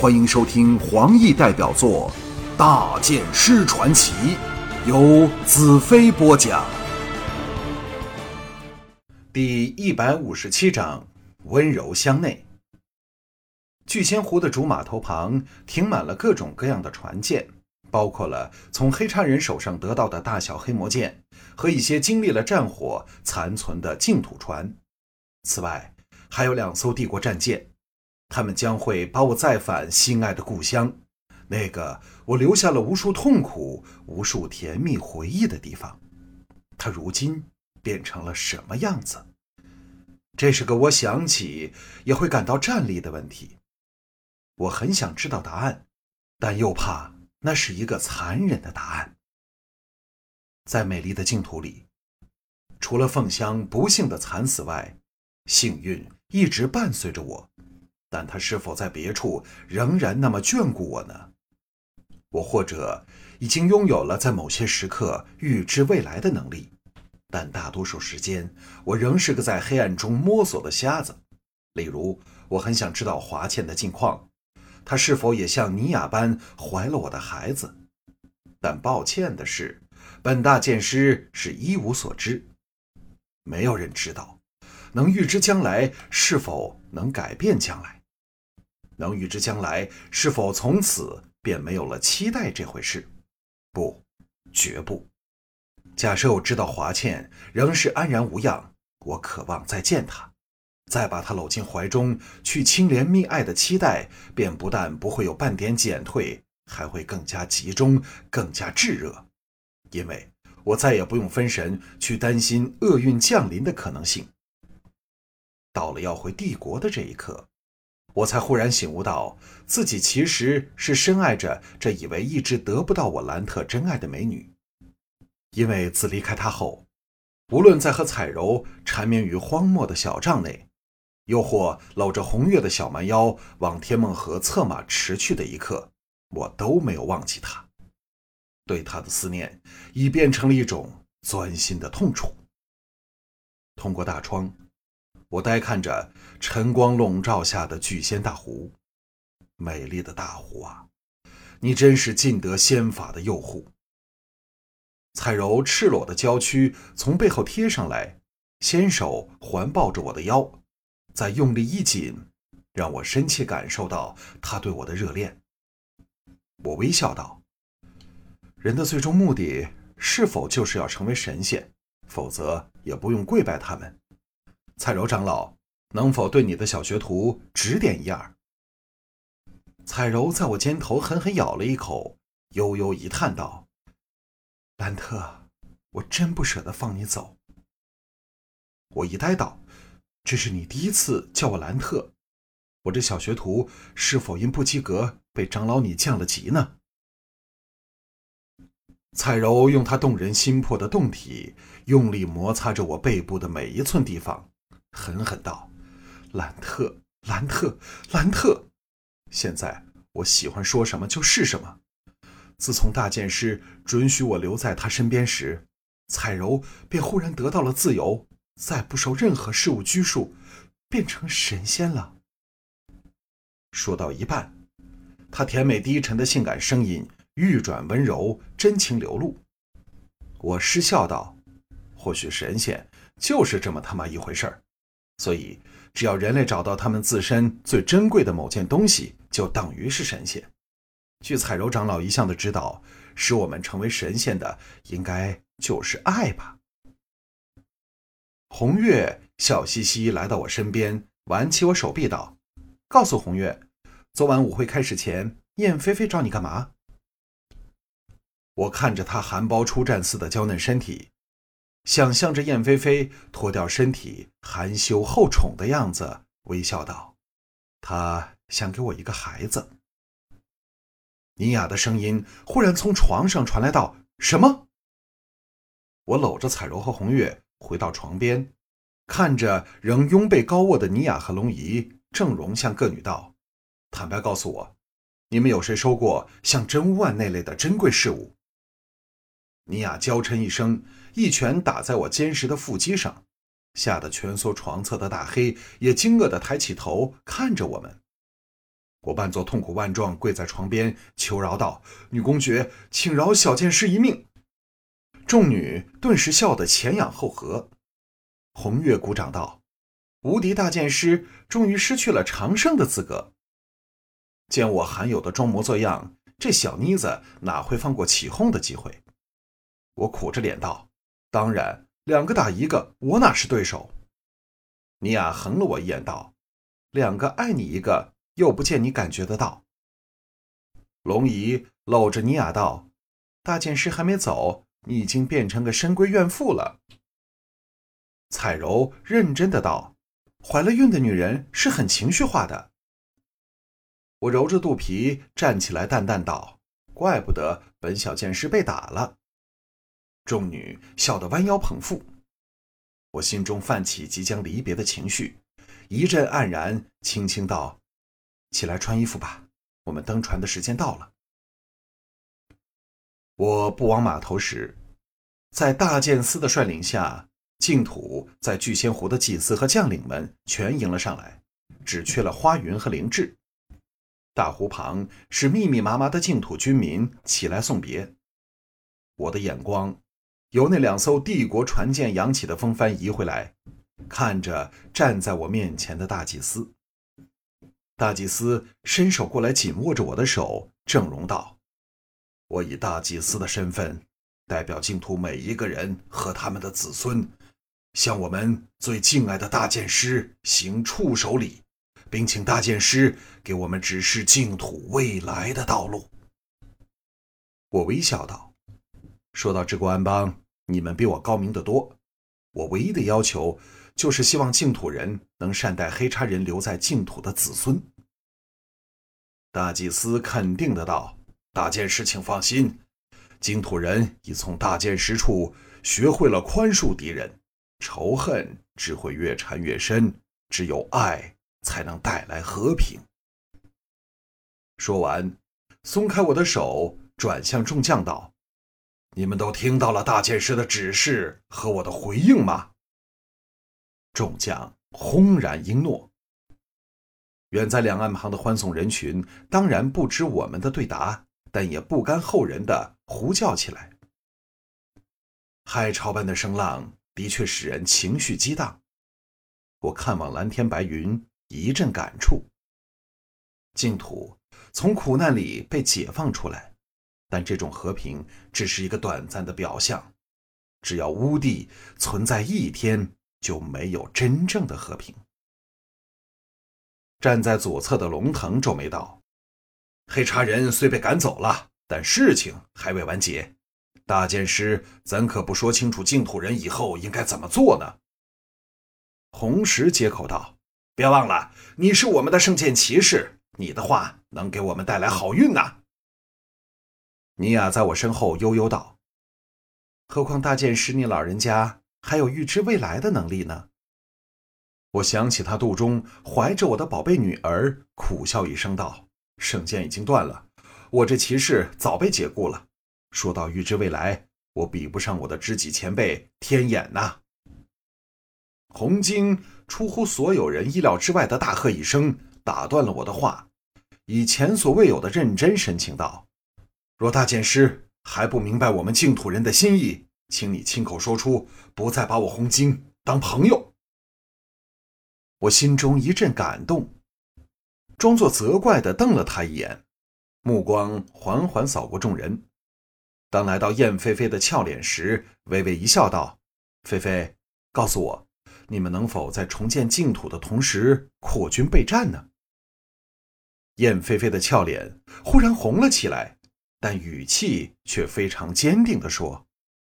欢迎收听黄奕代表作《大剑师传奇》，由子飞播讲。第一百五十七章：温柔乡内。聚仙湖的主码头旁停满了各种各样的船舰，包括了从黑叉人手上得到的大小黑魔剑和一些经历了战火残存的净土船。此外，还有两艘帝国战舰。他们将会把我载返心爱的故乡，那个我留下了无数痛苦、无数甜蜜回忆的地方。它如今变成了什么样子？这是个我想起也会感到战栗的问题。我很想知道答案，但又怕那是一个残忍的答案。在美丽的净土里，除了凤香不幸的惨死外，幸运一直伴随着我。但他是否在别处仍然那么眷顾我呢？我或者已经拥有了在某些时刻预知未来的能力，但大多数时间我仍是个在黑暗中摸索的瞎子。例如，我很想知道华倩的近况，她是否也像尼雅般怀了我的孩子。但抱歉的是，本大剑师是一无所知，没有人知道能预知将来是否能改变将来。能预知将来是否从此便没有了期待这回事？不，绝不。假设我知道华倩仍是安然无恙，我渴望再见她，再把她搂进怀中，去清怜蜜爱的期待，便不但不会有半点减退，还会更加集中，更加炙热，因为我再也不用分神去担心厄运降临的可能性。到了要回帝国的这一刻。我才忽然醒悟到，自己其实是深爱着这以为一直得不到我兰特真爱的美女。因为自离开她后，无论在和彩柔缠绵于荒漠的小帐内，又或搂着红月的小蛮腰往天梦河策马驰去的一刻，我都没有忘记她。对她的思念已变成了一种钻心的痛楚。通过大窗。我呆看着晨光笼罩下的聚仙大湖，美丽的大湖啊，你真是尽得仙法的诱惑。彩柔赤裸的娇躯从背后贴上来，纤手环抱着我的腰，再用力一紧，让我深切感受到她对我的热恋。我微笑道：“人的最终目的是否就是要成为神仙？否则也不用跪拜他们。”蔡柔长老，能否对你的小学徒指点一二？彩柔在我肩头狠狠咬了一口，悠悠一叹道：“兰特，我真不舍得放你走。”我一呆道：“这是你第一次叫我兰特，我这小学徒是否因不及格被长老你降了级呢？”彩柔用她动人心魄的胴体，用力摩擦着我背部的每一寸地方。狠狠道：“兰特，兰特，兰特！现在我喜欢说什么就是什么。自从大剑师准许我留在他身边时，彩柔便忽然得到了自由，再不受任何事物拘束，变成神仙了。”说到一半，他甜美低沉的性感声音欲转温柔，真情流露。我失笑道：“或许神仙就是这么他妈一回事儿。”所以，只要人类找到他们自身最珍贵的某件东西，就等于是神仙。据彩柔长老一向的指导，使我们成为神仙的，应该就是爱吧。红月笑嘻嘻来到我身边，挽起我手臂道：“告诉红月，昨晚舞会开始前，燕飞飞找你干嘛？”我看着她含苞初绽似的娇嫩身体。想象着燕飞飞脱掉身体、含羞后宠的样子，微笑道：“他想给我一个孩子。”尼雅的声音忽然从床上传来，道：“什么？”我搂着彩柔和红月回到床边，看着仍拥被高卧的尼雅和龙姨，郑容向各女道：“坦白告诉我，你们有谁收过像真乌案那类的珍贵事物？”尼亚娇嗔一声，一拳打在我坚实的腹肌上，吓得蜷缩床侧的大黑也惊愕地抬起头看着我们。我扮作痛苦万状，跪在床边求饶道：“女公爵，请饶小剑师一命。”众女顿时笑得前仰后合。红月鼓掌道：“无敌大剑师终于失去了长胜的资格。”见我罕有的装模作样，这小妮子哪会放过起哄的机会？我苦着脸道：“当然，两个打一个，我哪是对手？”尼娅横了我一眼道：“两个爱你一个。”又不见你感觉得到。龙姨搂着尼亚道：“大剑师还没走，你已经变成个深闺怨妇了。”彩柔认真的道：“怀了孕的女人是很情绪化的。”我揉着肚皮站起来，淡淡道：“怪不得本小剑师被打了。”众女笑得弯腰捧腹，我心中泛起即将离别的情绪，一阵黯然，轻轻道。起来穿衣服吧，我们登船的时间到了。我不往码头时，在大剑司的率领下，净土在聚仙湖的祭司和将领们全迎了上来，只缺了花云和灵智。大湖旁是密密麻麻的净土军民起来送别。我的眼光由那两艘帝国船舰扬起的风帆移回来，看着站在我面前的大祭司。大祭司伸手过来，紧握着我的手，郑容道：“我以大祭司的身份，代表净土每一个人和他们的子孙，向我们最敬爱的大剑师行触手礼，并请大剑师给我们指示净土未来的道路。”我微笑道：“说到治国安邦，你们比我高明得多。我唯一的要求……”就是希望净土人能善待黑叉人留在净土的子孙。大祭司肯定的道：“大剑师，请放心，净土人已从大剑师处学会了宽恕敌人，仇恨只会越缠越深，只有爱才能带来和平。”说完，松开我的手，转向众将道：“你们都听到了大剑师的指示和我的回应吗？”众将轰然应诺。远在两岸旁的欢送人群当然不知我们的对答，但也不甘后人的呼叫起来。海潮般的声浪的确使人情绪激荡。我看望蓝天白云，一阵感触。净土从苦难里被解放出来，但这种和平只是一个短暂的表象。只要乌地存在一天。就没有真正的和平。站在左侧的龙腾皱眉道：“黑茶人虽被赶走了，但事情还未完结。大剑师怎可不说清楚净土人以后应该怎么做呢？”红石接口道：“别忘了，你是我们的圣剑骑士，你的话能给我们带来好运呐。”尼亚在我身后悠悠道：“何况大剑师你老人家。”还有预知未来的能力呢。我想起他肚中怀着我的宝贝女儿，苦笑一声道：“圣剑已经断了，我这骑士早被解雇了。说到预知未来，我比不上我的知己前辈天眼呐。”红晶出乎所有人意料之外的大喝一声，打断了我的话，以前所未有的认真神情道：“若大剑师还不明白我们净土人的心意。”请你亲口说出，不再把我红晶当朋友。我心中一阵感动，装作责怪的瞪了他一眼，目光缓缓扫过众人。当来到燕飞飞的俏脸时，微微一笑，道：“菲菲，告诉我，你们能否在重建净土的同时扩军备战呢？”燕飞飞的俏脸忽然红了起来，但语气却非常坚定的说。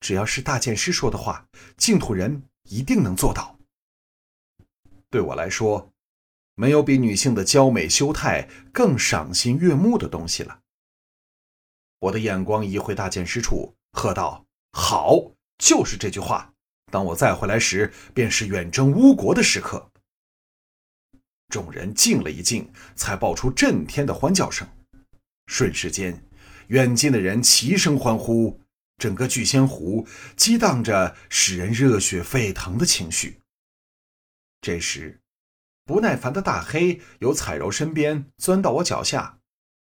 只要是大剑师说的话，净土人一定能做到。对我来说，没有比女性的娇美羞态更赏心悦目的东西了。我的眼光移回大剑师处，喝道：“好，就是这句话。当我再回来时，便是远征乌国的时刻。”众人静了一静，才爆出震天的欢叫声。瞬时间，远近的人齐声欢呼。整个聚仙湖激荡着使人热血沸腾的情绪。这时，不耐烦的大黑由彩柔身边钻到我脚下，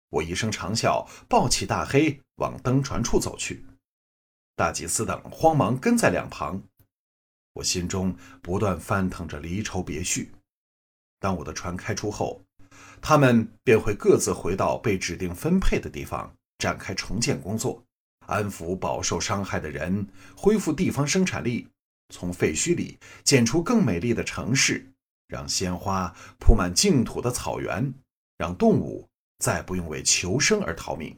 我一声长啸，抱起大黑往登船处走去。大祭司等慌忙跟在两旁，我心中不断翻腾着离愁别绪。当我的船开出后，他们便会各自回到被指定分配的地方，展开重建工作，安抚饱受伤害的人，恢复地方生产力，从废墟里建出更美丽的城市。让鲜花铺满净土的草原，让动物再不用为求生而逃命，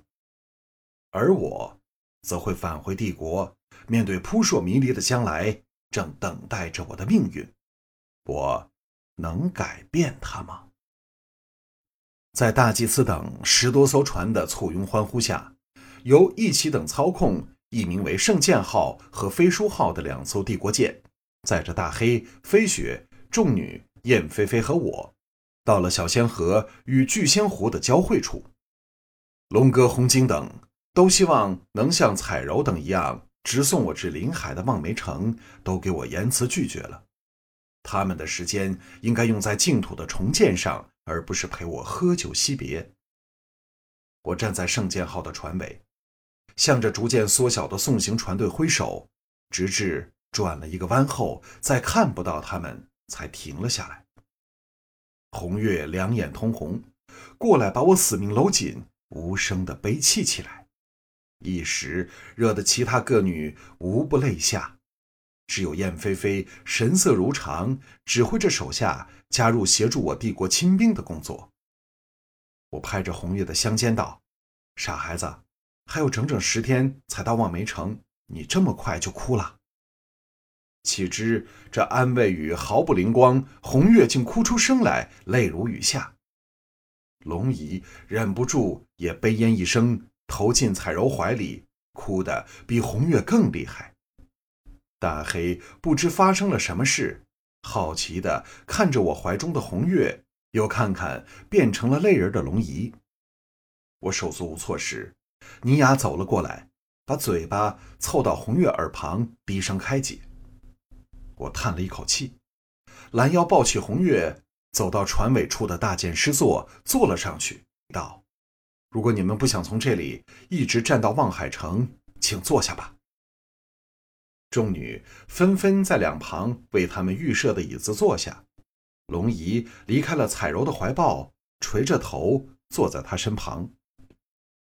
而我则会返回帝国，面对扑朔迷离的将来，正等待着我的命运。我能改变它吗？在大祭司等十多艘船的簇拥欢呼下，由一起等操控，一名为“圣剑号”和“飞书号”的两艘帝国舰，载着大黑、飞雪、众女。燕飞飞和我到了小仙河与巨仙湖的交汇处，龙哥、红晶等都希望能像彩柔等一样直送我至临海的望梅城，都给我严词拒绝了。他们的时间应该用在净土的重建上，而不是陪我喝酒惜别。我站在圣剑号的船尾，向着逐渐缩小的送行船队挥手，直至转了一个弯后，再看不到他们。才停了下来。红月两眼通红，过来把我死命搂紧，无声的悲泣起来，一时惹得其他各女无不泪下。只有燕飞飞神色如常，指挥着手下加入协助我帝国亲兵的工作。我拍着红月的香肩道：“傻孩子，还有整整十天才到望梅城，你这么快就哭了？”岂知这安慰语毫不灵光，红月竟哭出声来，泪如雨下。龙姨忍不住也悲咽一声，投进彩柔怀里，哭得比红月更厉害。大黑不知发生了什么事，好奇地看着我怀中的红月，又看看变成了泪人的龙姨。我手足无措时，尼雅走了过来，把嘴巴凑到红月耳旁，低声开解。我叹了一口气，拦腰抱起红月，走到船尾处的大剑师座，坐了上去，道：“如果你们不想从这里一直站到望海城，请坐下吧。”众女纷纷在两旁为他们预设的椅子坐下。龙姨离开了彩柔的怀抱，垂着头坐在她身旁。